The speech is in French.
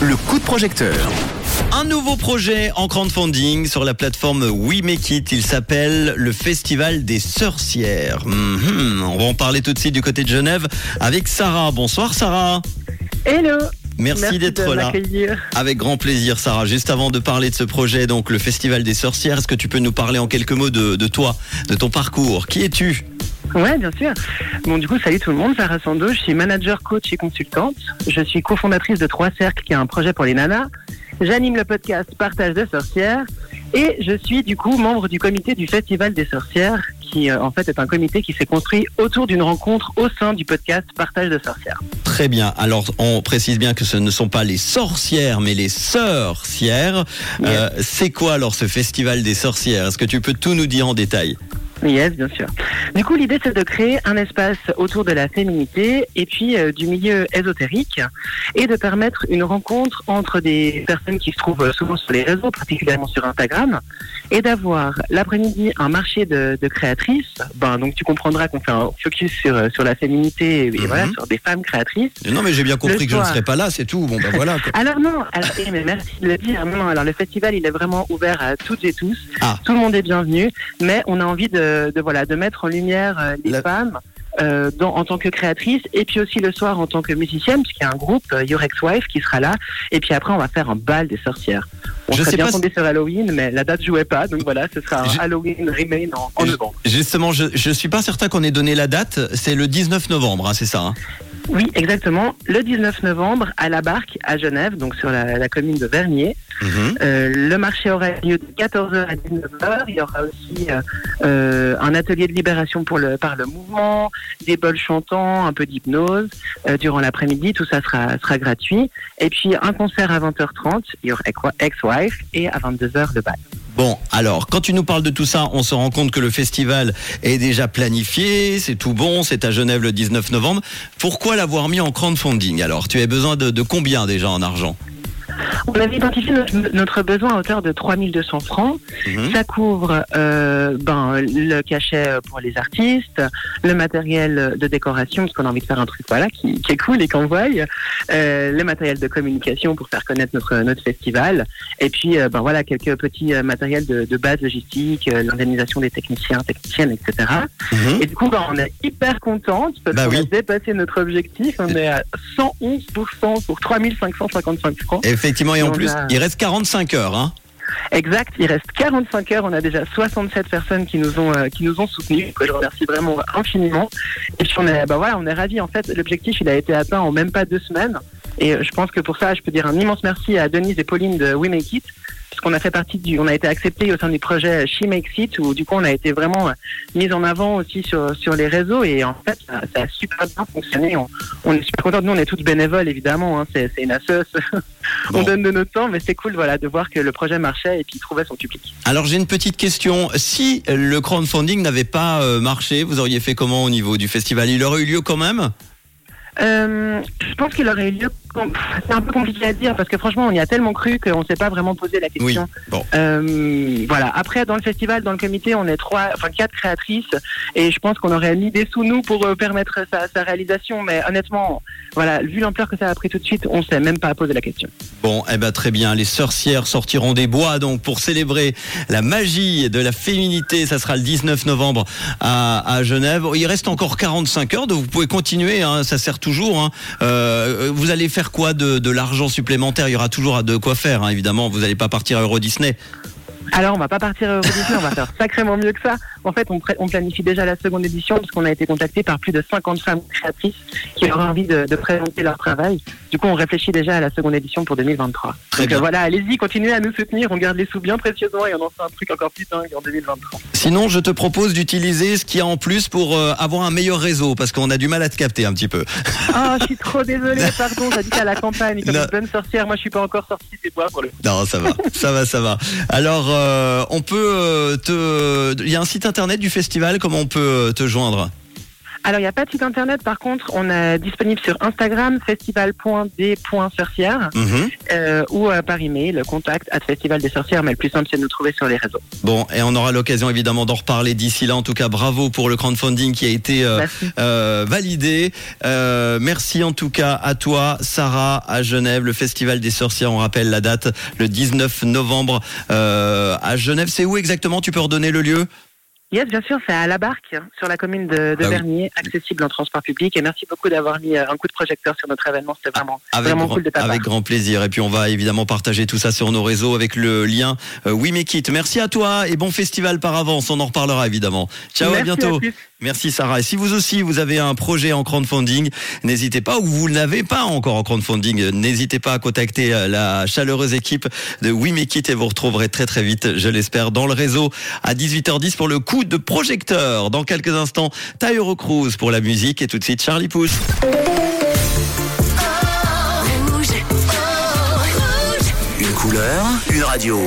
Le coup de projecteur. Un nouveau projet en crowdfunding sur la plateforme We Make It. Il s'appelle le Festival des Sorcières. Mhm. On va en parler tout de suite du côté de Genève avec Sarah. Bonsoir Sarah. Hello. Merci, d'être là. Avec grand plaisir Sarah. Juste avant de parler de ce projet, donc le Festival des Sorcières, est-ce que tu peux nous parler en quelques mots de, de toi, de ton parcours? Qui es-tu? Ouais, bien sûr. Bon, du coup, salut tout le monde. Sarah Sando, je suis manager, coach et consultante. Je suis cofondatrice de Trois Cercles, qui est un projet pour les nanas. J'anime le podcast Partage de sorcières. Et je suis du coup membre du comité du Festival des sorcières, qui euh, en fait est un comité qui s'est construit autour d'une rencontre au sein du podcast Partage de sorcières. Très bien. Alors, on précise bien que ce ne sont pas les sorcières, mais les sœurcières. Euh, C'est quoi alors ce Festival des Sorcières? Est-ce que tu peux tout nous dire en détail? Yes, bien sûr. Du coup, l'idée, c'est de créer un espace autour de la féminité et puis euh, du milieu ésotérique et de permettre une rencontre entre des personnes qui se trouvent souvent sur les réseaux, particulièrement sur Instagram, et d'avoir l'après-midi un marché de, de créatrices. Ben, donc, tu comprendras qu'on fait un focus sur, euh, sur la féminité et Mhm. voilà, sur des femmes créatrices. Non, mais j'ai bien compris Le que je ne serais pas là, c'est tout. Bon, ben voilà. quoi. Alors non, alors, eh, mais merci de le dire. Non, non, alors le festival, il est vraiment ouvert à toutes et tous. Ah. Tout le monde est bienvenu, mais on a envie de, de voilà de mettre en lumière euh, les La- femmes. euh, dans, en tant que créatrice et puis aussi le soir en tant que musicienne puisqu'il y a un groupe euh, Your Ex Wife qui sera là. Et puis après on va faire un bal des sorcières. On Je serait sais bien tombé sur Halloween mais la date jouait pas donc voilà ce sera un Je- Halloween Remain en, en Je- novembre. Justement, je ne suis pas certain qu'on ait donné la date. C'est le 19 novembre, hein, c'est ça hein? Oui exactement. Le 19 novembre à la Barque à Genève donc sur la, la commune de Vernier Mhm. Euh, le marché aura lieu de 14h à 19h. Il y aura aussi euh, euh, un atelier de libération pour le, par le mouvement, des bols chantants, un peu d'hypnose euh, durant l'après-midi. Tout ça sera, sera gratuit. Et puis un concert à 20h30, il y aura Ex- Ex-Wife, et à 22h le bal. Bon, alors, quand tu nous parles de tout ça, on se rend compte que le festival est déjà planifié, c'est tout bon, c'est à Genève le 19 novembre. Pourquoi l'avoir mis en crowdfunding Alors, tu as besoin de, de combien déjà en argent? On avait identifié notre, notre besoin à hauteur de 3200 francs. Mhm. Ça couvre euh, ben, le cachet pour les artistes, le matériel de décoration, parce qu'on a envie de faire un truc voilà, qui, qui est cool et qu'on voit, euh, le matériel de communication pour faire connaître notre, notre festival, et puis euh, ben, voilà, quelques petits matériels de, de base logistique, l'indemnisation des techniciens, techniciennes, etc. Mhm. Et du coup, ben, on est hyper contente parce Bah qu'on a dépassé notre objectif. On est à 111% pour 3555 francs. Effectivement, et en plus, a- il reste 45 heures. Hein Exact, il reste 45 heures, on a déjà 67 personnes qui nous ont euh, qui nous ont soutenus, que je remercie vraiment infiniment. Et puis on est bah voilà, on est ravis en fait, l'objectif il a été atteint en même pas deux semaines et je pense que pour ça, je peux dire un immense merci à Denise et Pauline de We Make It parce qu'on a fait partie du on a été accepté au sein du projet She Makes It où du coup on a été vraiment euh, mis en avant aussi sur sur les réseaux et en fait ça, ça a super bien fonctionné. On, on est super contents, nous on est toutes bénévoles évidemment, hein, c'est une assoce. Bon. On donne de notre temps, mais c'est cool voilà, de voir que le projet marchait et puis trouvait son public. Alors, j'ai une petite question. Si le crowdfunding n'avait pas euh, marché, vous auriez fait comment au niveau du festival? Il aurait eu lieu quand même? Euh, je pense qu'il aurait eu lieu. C'est un peu compliqué à dire parce que franchement, on y a tellement cru qu'on ne s'est pas vraiment posé la Oui. question. Bon. Euh, voilà. Après, dans le festival, dans le comité, on est trois, enfin quatre créatrices et je pense qu'on aurait mis des sous nous pour euh, permettre sa, sa réalisation. Mais honnêtement, voilà, vu l'ampleur que ça a pris tout de suite, on s'est même pas posé la question. Bon, eh ben très bien. Les sorcières sortiront des bois donc pour célébrer la magie de la féminité. Ça sera le 19 novembre à, à Genève. Il reste encore 45 heures, donc vous pouvez continuer. hein, ça sert toujours. hein. Euh, vous allez faire quoi de, de l'argent supplémentaire? Il y aura toujours de quoi faire, hein, évidemment. Vous n'allez pas partir à Euro Disney. Alors, on va pas partir à Eurodisney, on va faire sacrément mieux que ça. En fait, on, planifie déjà la seconde édition parce qu'on a été contacté par plus de 50 femmes créatrices qui auraient envie de, de présenter leur travail. Du coup, on réfléchit déjà à la seconde édition pour 2023. Très Donc bien. voilà, allez-y, continuez à nous soutenir. On garde les sous bien précieusement et on en fait un truc encore plus dingue en 2023. Sinon, je te propose d'utiliser ce qu'il y a en plus pour euh, avoir un meilleur réseau, parce qu'on a du mal à te capter un petit peu. Oh, je suis trop désolée, pardon, j'habite à la campagne. Comme Non. une bonne sorcière, moi je suis pas encore sortie des bois pour le. Non, ça va, ça va, ça va. Alors, euh, on peut euh, te. Il y a un site internet du festival. Comment on peut te joindre? Alors, il n'y a pas de site internet, par contre, on est disponible sur Instagram, festival.d.sorcière. Mhm. euh, ou euh, par email, contact at Festival des Sorcières, mais le plus simple c'est de nous trouver sur les réseaux. Bon, et on aura l'occasion évidemment d'en reparler d'ici là. En tout cas, bravo pour le crowdfunding qui a été euh, Merci. validé. Merci en tout cas à toi, Sarah, à Genève, le Festival des Sorcières. On rappelle la date, le 19 novembre à Genève. C'est où exactement? Tu peux redonner le lieu? Yes, bien sûr, c'est à la barque, hein, sur la commune de, de Ah oui. Vernier, accessible en transport public. Et merci beaucoup d'avoir mis euh, un coup de projecteur sur notre événement. C'était vraiment, Avec, vraiment grand, cool de ta part. avec grand plaisir. Et puis on va évidemment partager tout ça sur nos réseaux avec le lien euh, We Make It. Merci à toi et bon festival par avance. On en reparlera évidemment. Ciao, à bientôt. Merci Sarah. Et si vous aussi vous avez un projet en crowdfunding, n'hésitez pas ou vous n'avez pas encore en crowdfunding, euh, n'hésitez pas à contacter euh, la chaleureuse équipe de We Make It et vous retrouverez très très vite, je l'espère, dans le réseau à 18h10 pour le coup de projecteur. Dans quelques instants, Tyro Cruz pour la musique et tout de suite Charlie Pouce. Une couleur, une radio.